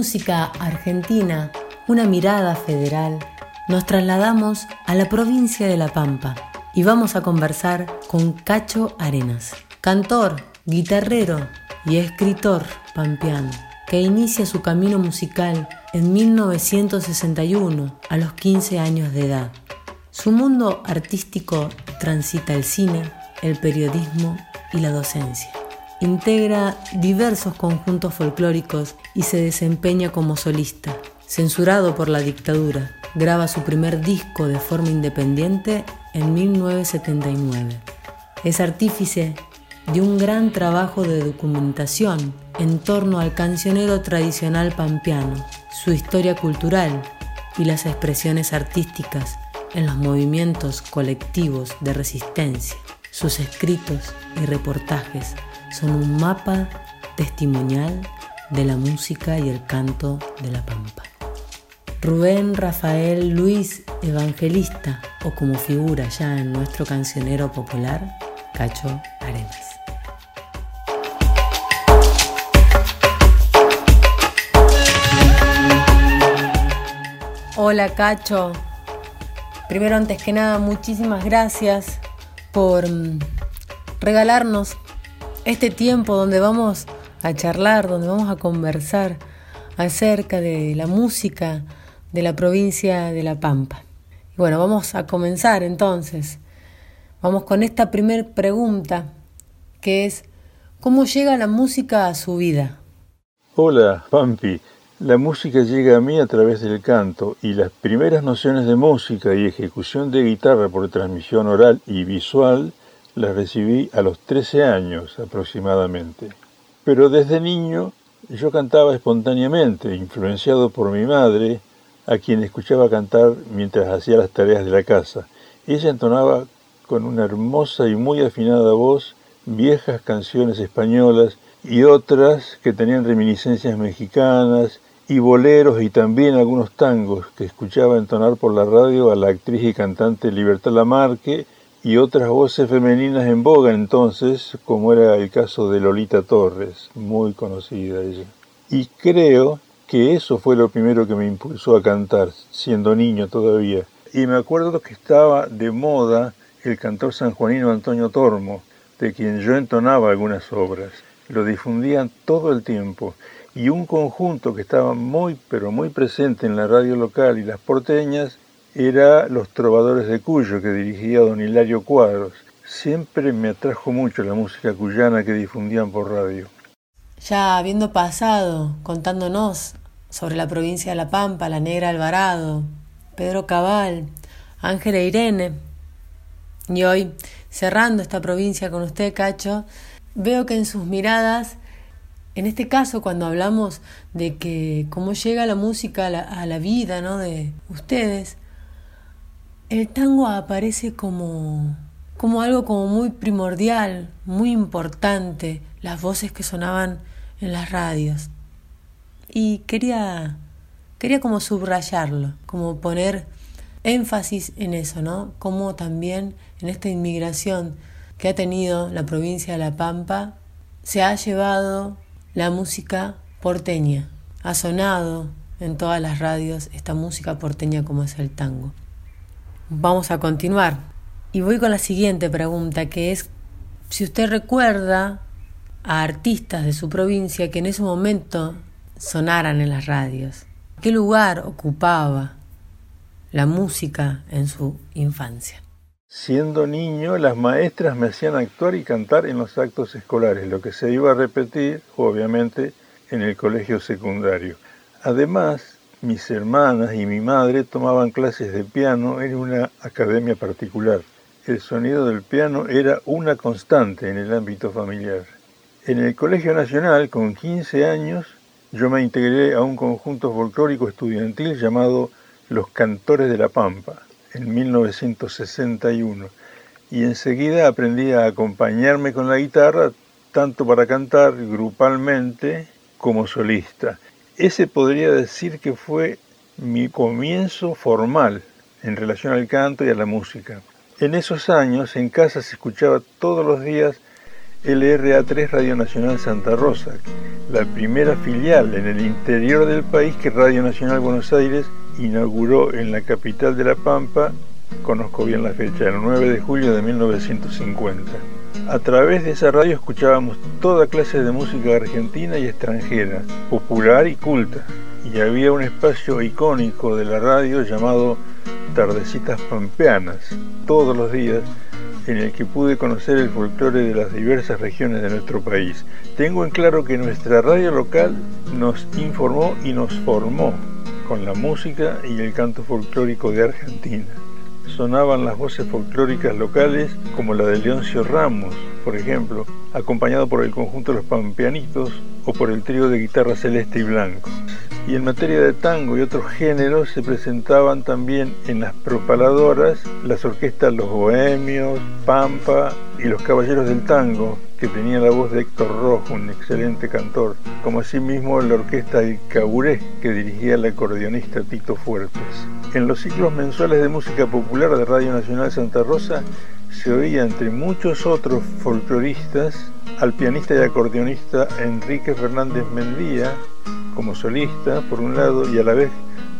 Música Argentina, una mirada federal, nos trasladamos a la provincia de La Pampa y vamos a conversar con Cacho Arenas, cantor, guitarrero y escritor pampeano, que inicia su camino musical en 1961 a los 15 años de edad. Su mundo artístico transita el cine, el periodismo y la docencia. Integra diversos conjuntos folclóricos y se desempeña como solista. Censurado por la dictadura, graba su primer disco de forma independiente en 1979. Es artífice de un gran trabajo de documentación en torno al cancionero tradicional pampeano, su historia cultural y las expresiones artísticas en los movimientos colectivos de resistencia. Sus escritos y reportajes son un mapa testimonial de la música y el canto de la pampa. Rubén Rafael Luis Evangelista, o como figura ya en nuestro cancionero popular, Cacho Arenas. Hola Cacho, primero antes que nada muchísimas gracias por mm, regalarnos este tiempo donde vamos a charlar, donde vamos a conversar acerca de la música de la provincia de La Pampa. Bueno, vamos a comenzar entonces. Vamos con esta primera pregunta que es, ¿cómo llega la música a su vida? Hola, Pampi. La música llega a mí a través del canto y las primeras nociones de música y ejecución de guitarra por transmisión oral y visual la recibí a los 13 años aproximadamente. Pero desde niño yo cantaba espontáneamente, influenciado por mi madre, a quien escuchaba cantar mientras hacía las tareas de la casa. Ella entonaba con una hermosa y muy afinada voz viejas canciones españolas y otras que tenían reminiscencias mexicanas y boleros y también algunos tangos que escuchaba entonar por la radio a la actriz y cantante Libertad Lamarque y otras voces femeninas en boga entonces, como era el caso de Lolita Torres, muy conocida ella. Y creo que eso fue lo primero que me impulsó a cantar, siendo niño todavía. Y me acuerdo que estaba de moda el cantor sanjuanino Antonio Tormo, de quien yo entonaba algunas obras. Lo difundían todo el tiempo. Y un conjunto que estaba muy, pero muy presente en la radio local y las porteñas era Los Trovadores de Cuyo, que dirigía don Hilario Cuadros. Siempre me atrajo mucho la música cuyana que difundían por radio. Ya habiendo pasado contándonos sobre la provincia de La Pampa, la Negra Alvarado, Pedro Cabal, Ángela Irene, y hoy cerrando esta provincia con usted, Cacho, veo que en sus miradas, en este caso cuando hablamos de que cómo llega la música a la, a la vida ¿no? de ustedes, el tango aparece como, como algo como muy primordial, muy importante, las voces que sonaban en las radios. Y quería, quería como subrayarlo, como poner énfasis en eso, ¿no? Como también en esta inmigración que ha tenido la provincia de La Pampa, se ha llevado la música porteña, ha sonado en todas las radios esta música porteña como es el tango. Vamos a continuar. Y voy con la siguiente pregunta, que es si usted recuerda a artistas de su provincia que en ese momento sonaran en las radios. ¿Qué lugar ocupaba la música en su infancia? Siendo niño, las maestras me hacían actuar y cantar en los actos escolares, lo que se iba a repetir, obviamente, en el colegio secundario. Además, mis hermanas y mi madre tomaban clases de piano en una academia particular. El sonido del piano era una constante en el ámbito familiar. En el Colegio Nacional, con 15 años, yo me integré a un conjunto folclórico estudiantil llamado Los Cantores de la Pampa, en 1961, y enseguida aprendí a acompañarme con la guitarra, tanto para cantar grupalmente como solista. Ese podría decir que fue mi comienzo formal en relación al canto y a la música. En esos años en casa se escuchaba todos los días LRA3 Radio Nacional Santa Rosa, la primera filial en el interior del país que Radio Nacional Buenos Aires inauguró en la capital de La Pampa, conozco bien la fecha, el 9 de julio de 1950. A través de esa radio escuchábamos toda clase de música argentina y extranjera, popular y culta, y había un espacio icónico de la radio llamado Tardecitas Pampeanas, todos los días, en el que pude conocer el folclore de las diversas regiones de nuestro país. Tengo en claro que nuestra radio local nos informó y nos formó con la música y el canto folclórico de Argentina sonaban las voces folclóricas locales como la de Leoncio Ramos, por ejemplo, acompañado por el conjunto Los Pampeanitos o por el trío de guitarra celeste y blanco. Y en materia de tango y otros géneros se presentaban también en las propaladoras las orquestas Los Bohemios, Pampa y Los Caballeros del Tango, que tenía la voz de Héctor Rojo, un excelente cantor, como asimismo la orquesta El Caburé, que dirigía el acordeonista Tito Fuertes. En los ciclos mensuales de música popular de Radio Nacional Santa Rosa se oía entre muchos otros folcloristas al pianista y acordeonista Enrique Fernández Mendía como solista, por un lado, y a la vez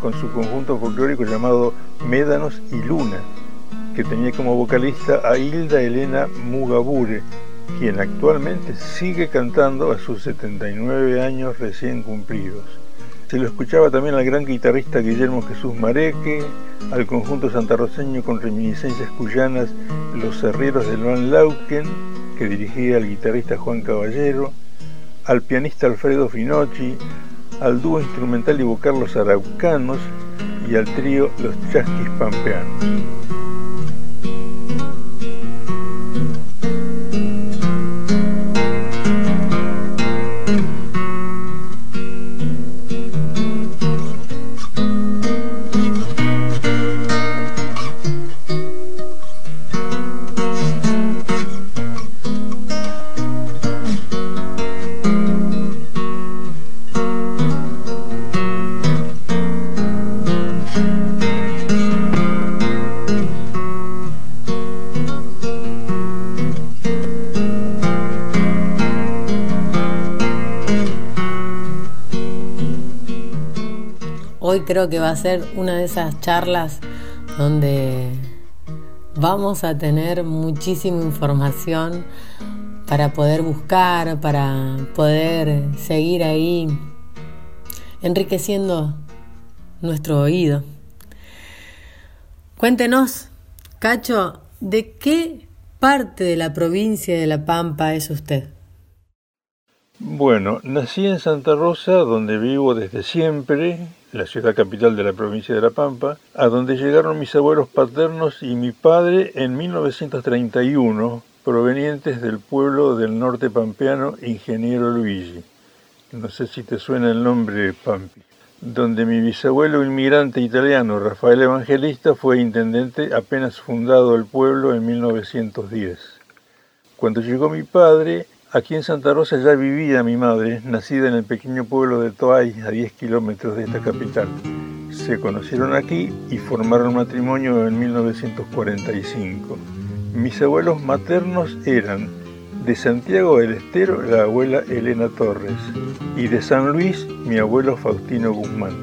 con su conjunto folclórico llamado Médanos y Luna, que tenía como vocalista a Hilda Elena Mugabure, quien actualmente sigue cantando a sus 79 años recién cumplidos. Se lo escuchaba también al gran guitarrista Guillermo Jesús Mareque, al conjunto santarroceño con reminiscencias cuyanas Los Herreros de Luan Lauken, que dirigía el guitarrista Juan Caballero, al pianista Alfredo Finocchi, al dúo instrumental y vocal Los Araucanos y al trío Los Chasquis Pampeanos. Creo que va a ser una de esas charlas donde vamos a tener muchísima información para poder buscar, para poder seguir ahí enriqueciendo nuestro oído. Cuéntenos, Cacho, ¿de qué parte de la provincia de La Pampa es usted? Bueno, nací en Santa Rosa, donde vivo desde siempre, la ciudad capital de la provincia de La Pampa, a donde llegaron mis abuelos paternos y mi padre en 1931, provenientes del pueblo del norte pampeano Ingeniero Luigi. No sé si te suena el nombre Pampi. Donde mi bisabuelo inmigrante italiano, Rafael Evangelista, fue intendente apenas fundado el pueblo en 1910. Cuando llegó mi padre, Aquí en Santa Rosa ya vivía mi madre, nacida en el pequeño pueblo de Toay, a 10 kilómetros de esta capital. Se conocieron aquí y formaron matrimonio en 1945. Mis abuelos maternos eran de Santiago del Estero la abuela Elena Torres y de San Luis mi abuelo Faustino Guzmán.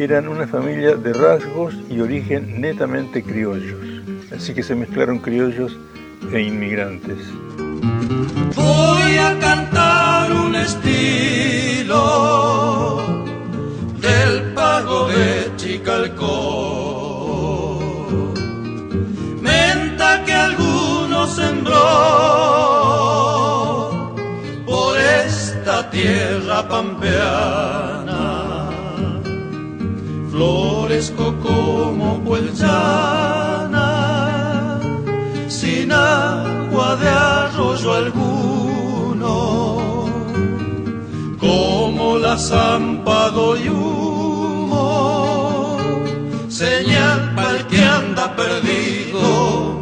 Eran una familia de rasgos y origen netamente criollos, así que se mezclaron criollos e inmigrantes. Voy a cantar. estilo del pago de Chicalcó. Menta que alguno sembró por esta tierra pampeana. Flores como puelchana, sin de arroyo alguno, como la zampa y humo, señal para el que anda perdido.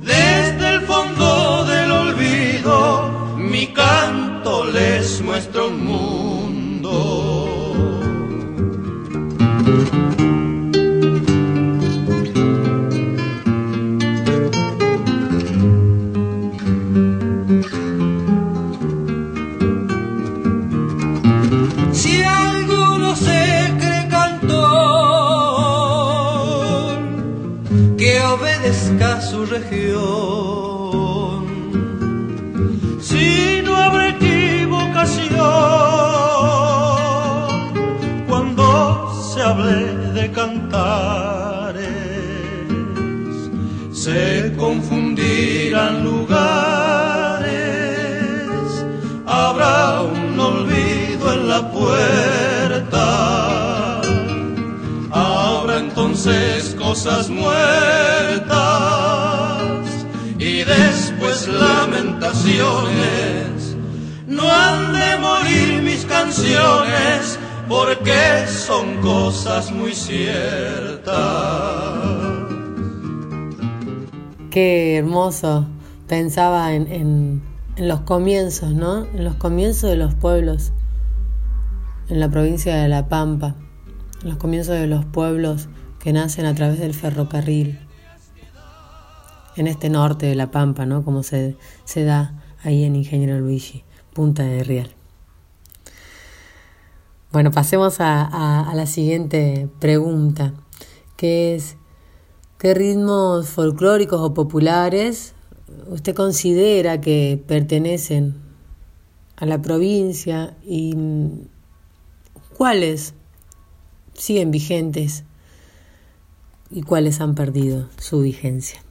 Desde el fondo del olvido, mi canto les muestra un mundo. Cantares, se confundirán lugares, habrá un olvido en la puerta, habrá entonces cosas muertas y después lamentaciones. No han de morir mis canciones porque son cosas muy ciertas. Qué hermoso. Pensaba en, en- los comienzos, ¿no? En los comienzos de los pueblos en la provincia de La Pampa, en los comienzos de los pueblos que nacen a través del ferrocarril, en este norte de La Pampa, ¿no? Como se, se da ahí en Ingeniero Luigi, Punta de Rial. Bueno, pasemos a, a- la siguiente pregunta, que es, ¿qué ritmos folclóricos o populares usted considera que pertenecen a la provincia y mm, cuáles siguen vigentes y cuáles han perdido su vigencia?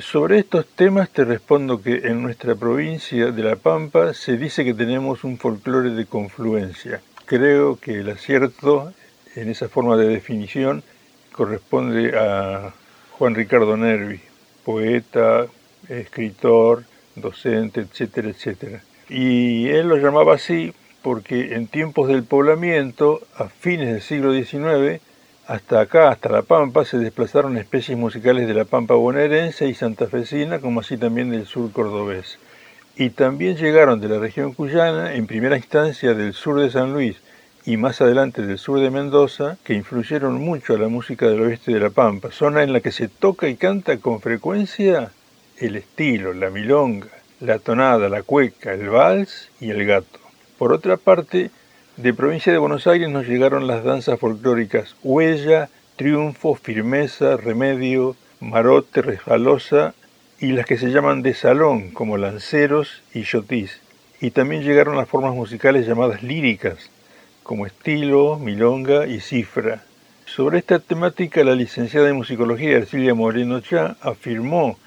Sobre estos temas te respondo que en nuestra provincia de La Pampa se dice que tenemos un folclore de confluencia. Creo que el acierto en esa forma de definición corresponde a Juan Ricardo Nervi, poeta, escritor, docente, etcétera, etcétera. Y él lo llamaba así porque en tiempos del poblamiento, a fines del siglo XIX, hasta acá, hasta La Pampa, se desplazaron especies musicales de la Pampa bonaerense y santafesina, como así también del sur cordobés. Y también llegaron de la región cuyana, en primera instancia del sur de San Luis y más adelante del sur de Mendoza, que influyeron mucho a la música del oeste de La Pampa, zona en la que se toca y canta con frecuencia el estilo, la milonga, la tonada, la cueca, el vals y el gato. Por otra parte, de provincia de Buenos Aires nos llegaron las danzas folclóricas huella, triunfo, firmeza, remedio, marote, resbalosa y las que se llaman de salón como lanceros y yotis. Y también llegaron las formas musicales llamadas líricas como estilo, milonga y cifra. Sobre esta temática la licenciada en musicología Ercilia Moreno Chá afirmó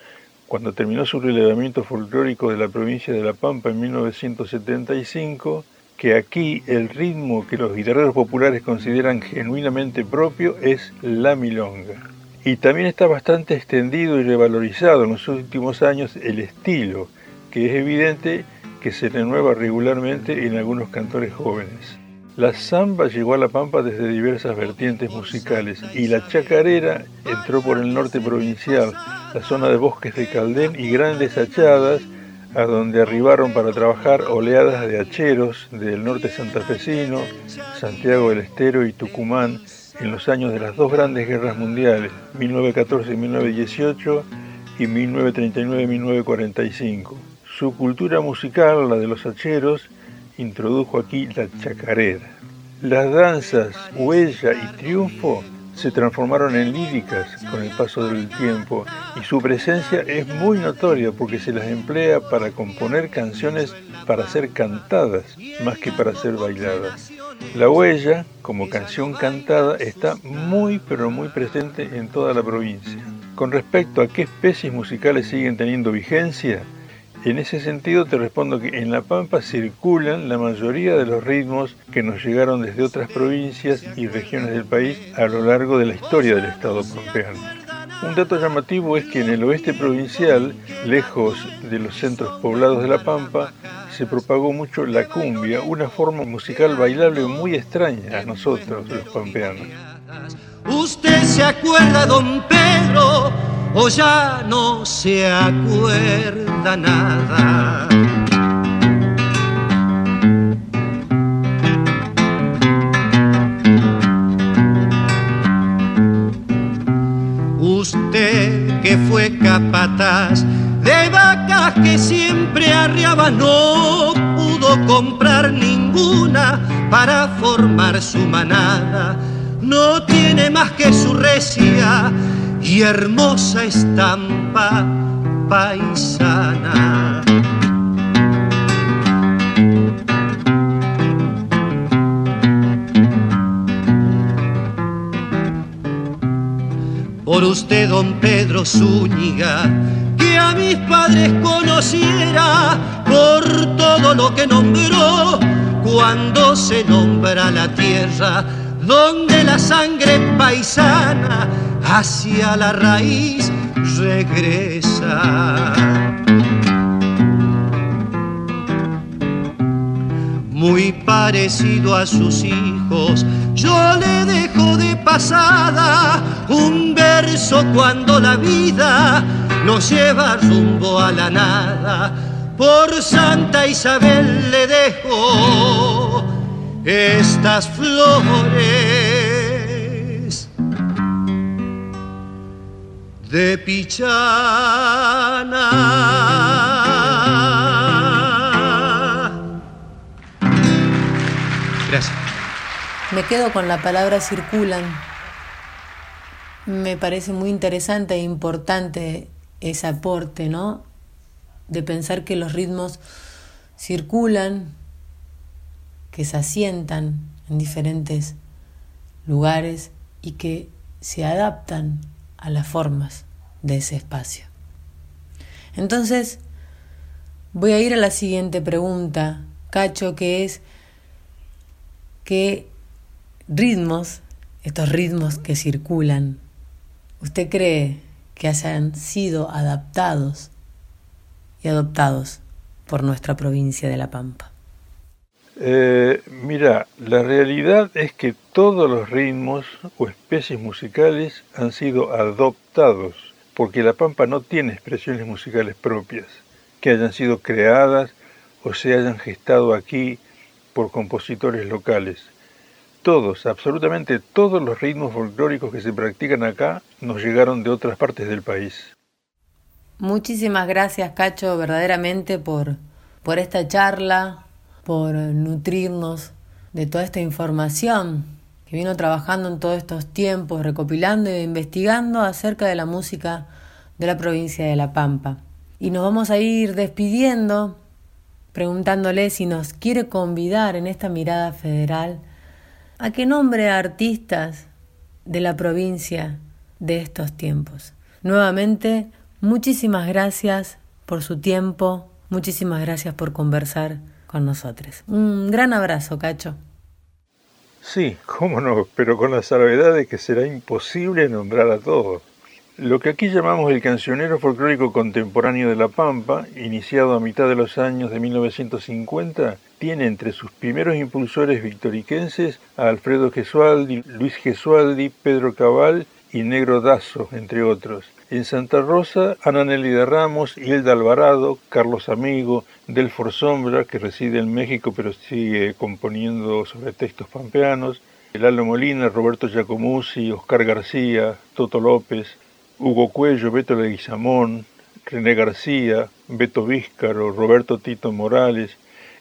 cuando terminó su relevamiento folclórico de la provincia de La Pampa en 1975 que aquí el ritmo que los guitarreros populares consideran genuinamente propio es la milonga. Y también está bastante extendido y revalorizado en los últimos años el estilo, que es evidente que se renueva regularmente en algunos cantores jóvenes. La samba llegó a La Pampa desde diversas vertientes musicales y la chacarera entró por el norte provincial, la zona de bosques de Caldén y grandes hachadas, a donde arribaron para trabajar oleadas de hacheros del norte santafesino, Santiago del Estero y Tucumán en los años de las dos grandes guerras mundiales, 1914 y 1918 y 1939-1945. Su cultura musical, la de los hacheros, introdujo aquí la chacarera. Las danzas Huella y Triunfo se transformaron en líricas con el paso del tiempo y su presencia es muy notoria porque se las emplea para componer canciones para ser cantadas más que para ser bailadas. La huella, como canción cantada, está muy pero muy presente en toda la provincia. Con respecto a qué especies musicales siguen teniendo vigencia, en ese sentido te respondo que en La Pampa circulan la mayoría de los ritmos que nos llegaron desde otras provincias y regiones del país a lo largo de la historia del Estado pampeano. Un dato llamativo es que en el oeste provincial, lejos de los centros poblados de La Pampa, se propagó mucho la cumbia, una forma musical bailable muy extraña a nosotros, los pampeanos. ¿Usted se acuerda, don Pedro? O ya no se acuerda nada. Usted que fue capataz de vacas que siempre arriaba no pudo comprar ninguna para formar su manada. No tiene más que su recia y hermosa estampa paisana. Por usted, don Pedro Zúñiga, que a mis padres conociera por todo lo que nombró cuando se nombra la tierra donde la sangre paisana hacia la raíz regresa. Muy parecido a sus hijos, yo le dejo de pasada un verso cuando la vida nos lleva rumbo a la nada. Por Santa Isabel le dejo estas flores de Pichana. Gracias. Me quedo con la palabra circulan. Me parece muy interesante e importante ese aporte, ¿no? De pensar que los ritmos circulan, que se asientan en diferentes lugares y que se adaptan a las formas de ese espacio. Entonces, voy a ir a la siguiente pregunta, Cacho, que es qué ritmos, estos ritmos que circulan, ¿usted cree que hayan sido adaptados y adoptados por nuestra provincia de La Pampa? Eh, mira, la realidad es que todos los ritmos o especies musicales han sido adoptados, porque la pampa no tiene expresiones musicales propias, que hayan sido creadas o se hayan gestado aquí por compositores locales. Todos, absolutamente todos los ritmos folclóricos que se practican acá nos llegaron de otras partes del país. Muchísimas gracias, Cacho, verdaderamente por, por esta charla, por nutrirnos de toda esta información que vino trabajando en todos estos tiempos, recopilando e investigando acerca de la música de la provincia de La Pampa. Y nos vamos a ir despidiendo preguntándole si nos quiere convidar en esta mirada federal a que nombre a artistas de la provincia de estos tiempos. Nuevamente, muchísimas gracias por su tiempo, muchísimas gracias por conversar con nosotros. Un gran abrazo, Cacho. Sí, cómo no, pero con la salvedad de que será imposible nombrar a todos. Lo que aquí llamamos el cancionero folclórico contemporáneo de La Pampa, iniciado a mitad de los años de 1950, tiene entre sus primeros impulsores victoriquenses a Alfredo Gesualdi, Luis Gesualdi, Pedro Cabal y Negro Dazo, entre otros. En Santa Rosa, Ana Nelly de Ramos, Hilda Alvarado, Carlos Amigo, Delfor Sombra, que reside en México pero sigue componiendo sobre textos pampeanos, Lalo Molina, Roberto Giacomuzzi, Oscar García, Toto López, Hugo Cuello, Beto Leguizamón, René García, Beto Víscaro, Roberto Tito Morales,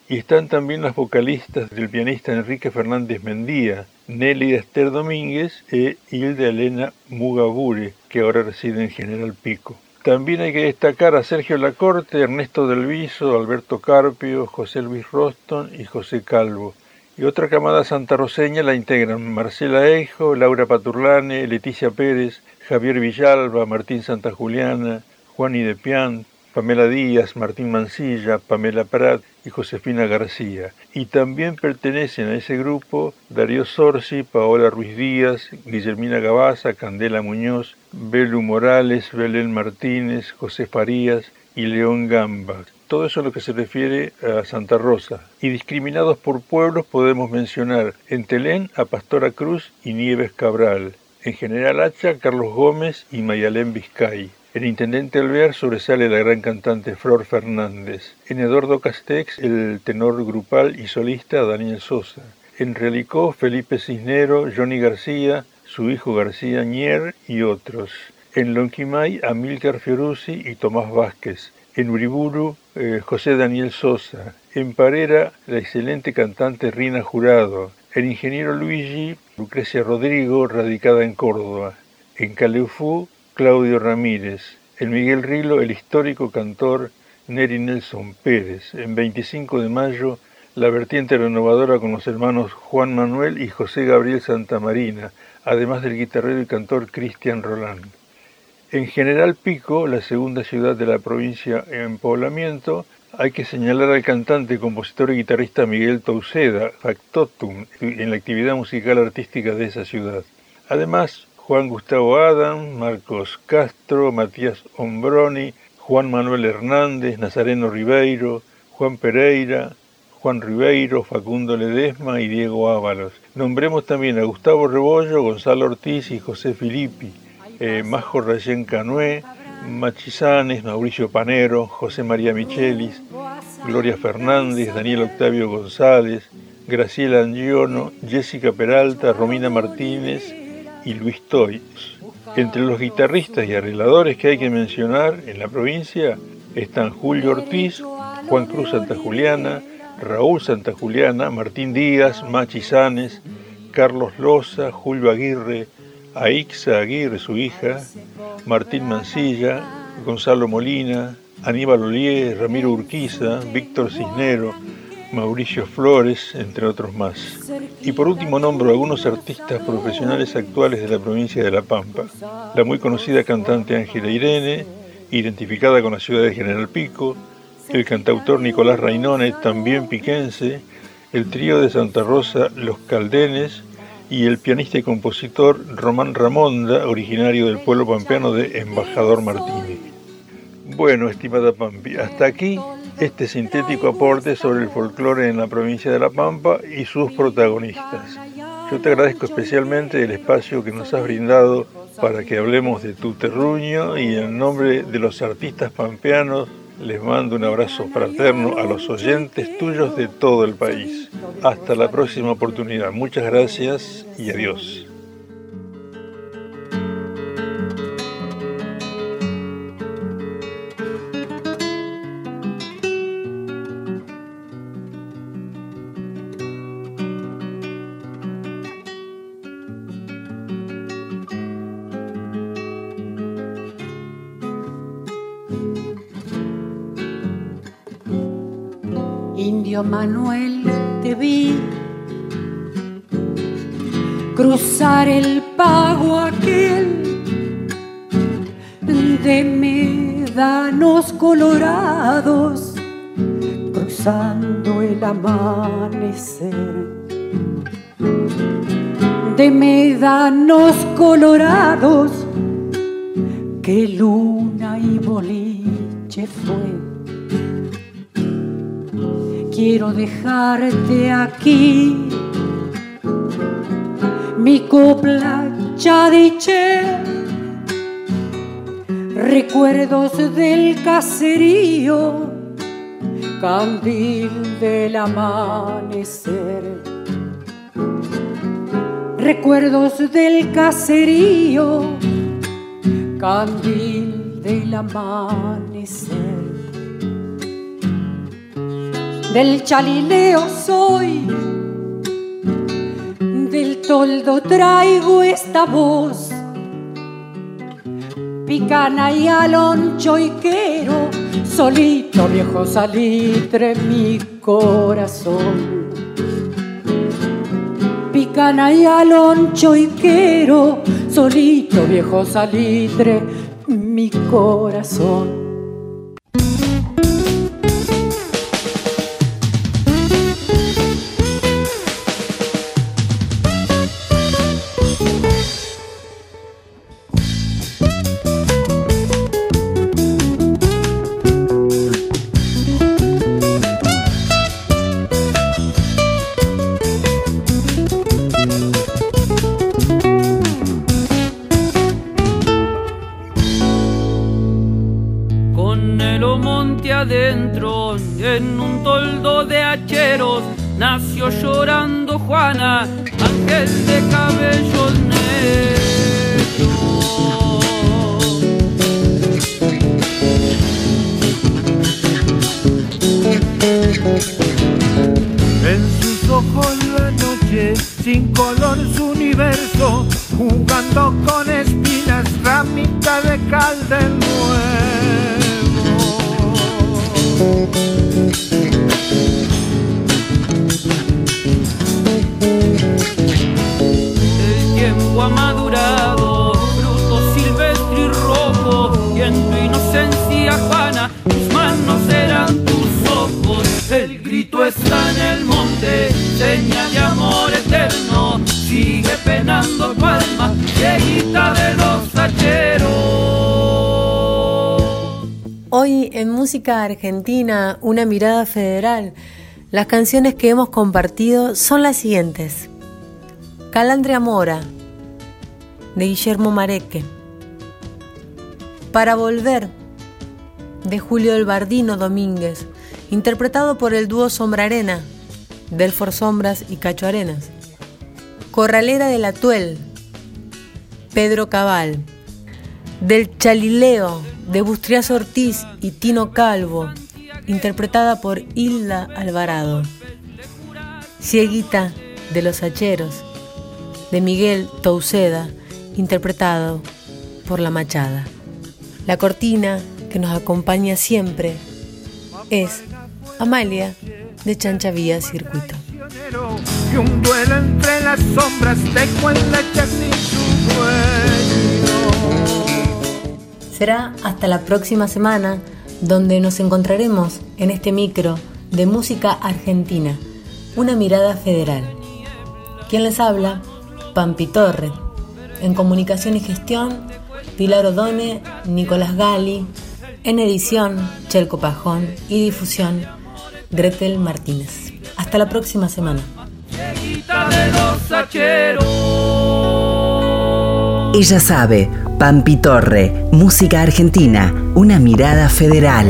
y están también las vocalistas del pianista Enrique Fernández Mendía, Nelly Esther Domínguez e Hilda Elena Mugabure, que ahora reside en General Pico. También hay que destacar a Sergio Lacorte, Ernesto Del Viso, Alberto Carpio, José Luis Roston y José Calvo. Y otra camada santarroseña la integran Marcela Eijo, Laura Paturlane, Leticia Pérez, Javier Villalba, Martín Santa Juliana, Juan Idepian, Pamela Díaz, Martín Mancilla, Pamela Prat y Josefina García. Y también pertenecen a ese grupo Darío Sorsi, Paola Ruiz Díaz, Guillermina Gabaza, Candela Muñoz, Belu Morales, Belén Martínez, José Farías y León Gamba. Todo eso es lo que se refiere a Santa Rosa. Y discriminados por pueblos podemos mencionar en Telén a Pastora Cruz y Nieves Cabral. En General Hacha, Carlos Gómez y Mayalén Vizcay. En Intendente Alvear sobresale la gran cantante Flor Fernández. En Eduardo Castex, el tenor grupal y solista Daniel Sosa. En Realicó, Felipe Cisnero, Johnny García, su hijo García Ñer y otros. En Lonquimay, Amílcar Fiorusi y Tomás Vázquez en Uriburu eh, José Daniel Sosa, en Parera la excelente cantante Rina Jurado, el ingeniero Luigi Lucrecia Rodrigo, radicada en Córdoba, en Caleufú Claudio Ramírez, en Miguel Rilo el histórico cantor Neri Nelson Pérez, en 25 de mayo la vertiente renovadora con los hermanos Juan Manuel y José Gabriel Santamarina, además del guitarrero y cantor Cristian Roland. En General Pico, la segunda ciudad de la provincia en poblamiento, hay que señalar al cantante, compositor y guitarrista Miguel Touceda, factotum, en la actividad musical artística de esa ciudad. Además, Juan Gustavo Adam, Marcos Castro, Matías Ombroni, Juan Manuel Hernández, Nazareno Ribeiro, Juan Pereira, Juan Ribeiro, Facundo Ledesma y Diego Ábalos. Nombremos también a Gustavo Rebollo, Gonzalo Ortiz y José Filippi eh, Majo Rayén Canué, Machizanes, Mauricio Panero, José María Michelis, Gloria Fernández, Daniel Octavio González, Graciela Angiono, Jessica Peralta, Romina Martínez y Luis Toys. Entre los guitarristas y arregladores que hay que mencionar en la provincia están Julio Ortiz, Juan Cruz Santa Juliana, Raúl Santa Juliana, Martín Díaz, Machizanes, Carlos Loza, Julio Aguirre, Aixa Aguirre, su hija, Martín Mancilla, Gonzalo Molina, Aníbal Olier, Ramiro Urquiza, Víctor Cisnero, Mauricio Flores, entre otros más. Y por último nombro algunos artistas profesionales actuales de la provincia de La Pampa. La muy conocida cantante Ángela Irene, identificada con la ciudad de General Pico, el cantautor Nicolás Rainone, también piquense, el trío de Santa Rosa Los Caldenes, y el pianista y compositor Román Ramonda, originario del pueblo pampeano de Embajador Martínez. Bueno, estimada Pampi, hasta aquí este sintético aporte sobre el folclore en la provincia de La Pampa y sus protagonistas. Yo te agradezco especialmente el espacio que nos has brindado para que hablemos de tu terruño y en nombre de los artistas pampeanos les mando un abrazo fraterno a los oyentes tuyos de todo el país. Hasta la próxima oportunidad. Muchas gracias y adiós. Colorados cruzando el amanecer de médanos colorados que luna y boliche fue quiero dejarte aquí. Mi copla ya diché, recuerdos del caserío, candil del amanecer. Recuerdos del caserío, candil del amanecer del chalileo soy, del toldo traigo esta voz. Picana y aloncho y quiero, solito viejo salitre mi corazón. Picana y aloncho y quiero, solito viejo salitre mi corazón. nació llorando Juana, ángel de cabellos negros. En sus ojos la noche, sin color su universo, jugando con espinas, ramita de cal del nuevo. Música argentina, una mirada federal, las canciones que hemos compartido son las siguientes. Calandria Mora, de Guillermo Mareque. Para Volver, de Julio Elbardino Domínguez, interpretado por el dúo Sombra Delfor Sombras y Cacho Arenas. Corralera de la Pedro Cabal. Del Chalileo, de Bustrias Ortiz y Tino Calvo, interpretada por Hilda Alvarado. Cieguita de los Hacheros, de Miguel Touceda, interpretado por La Machada. La cortina que nos acompaña siempre es Amalia de Chancha Vía Circuito. un duelo entre las sombras de Será hasta la próxima semana donde nos encontraremos en este micro de música argentina, una mirada federal. ¿Quién les habla? Pampi Torre. En comunicación y gestión, Pilar Odone, Nicolás Gali. En edición, Chelco Pajón. Y difusión, Gretel Martínez. Hasta la próxima semana. Ella sabe Pampi Torre, música argentina, una mirada federal.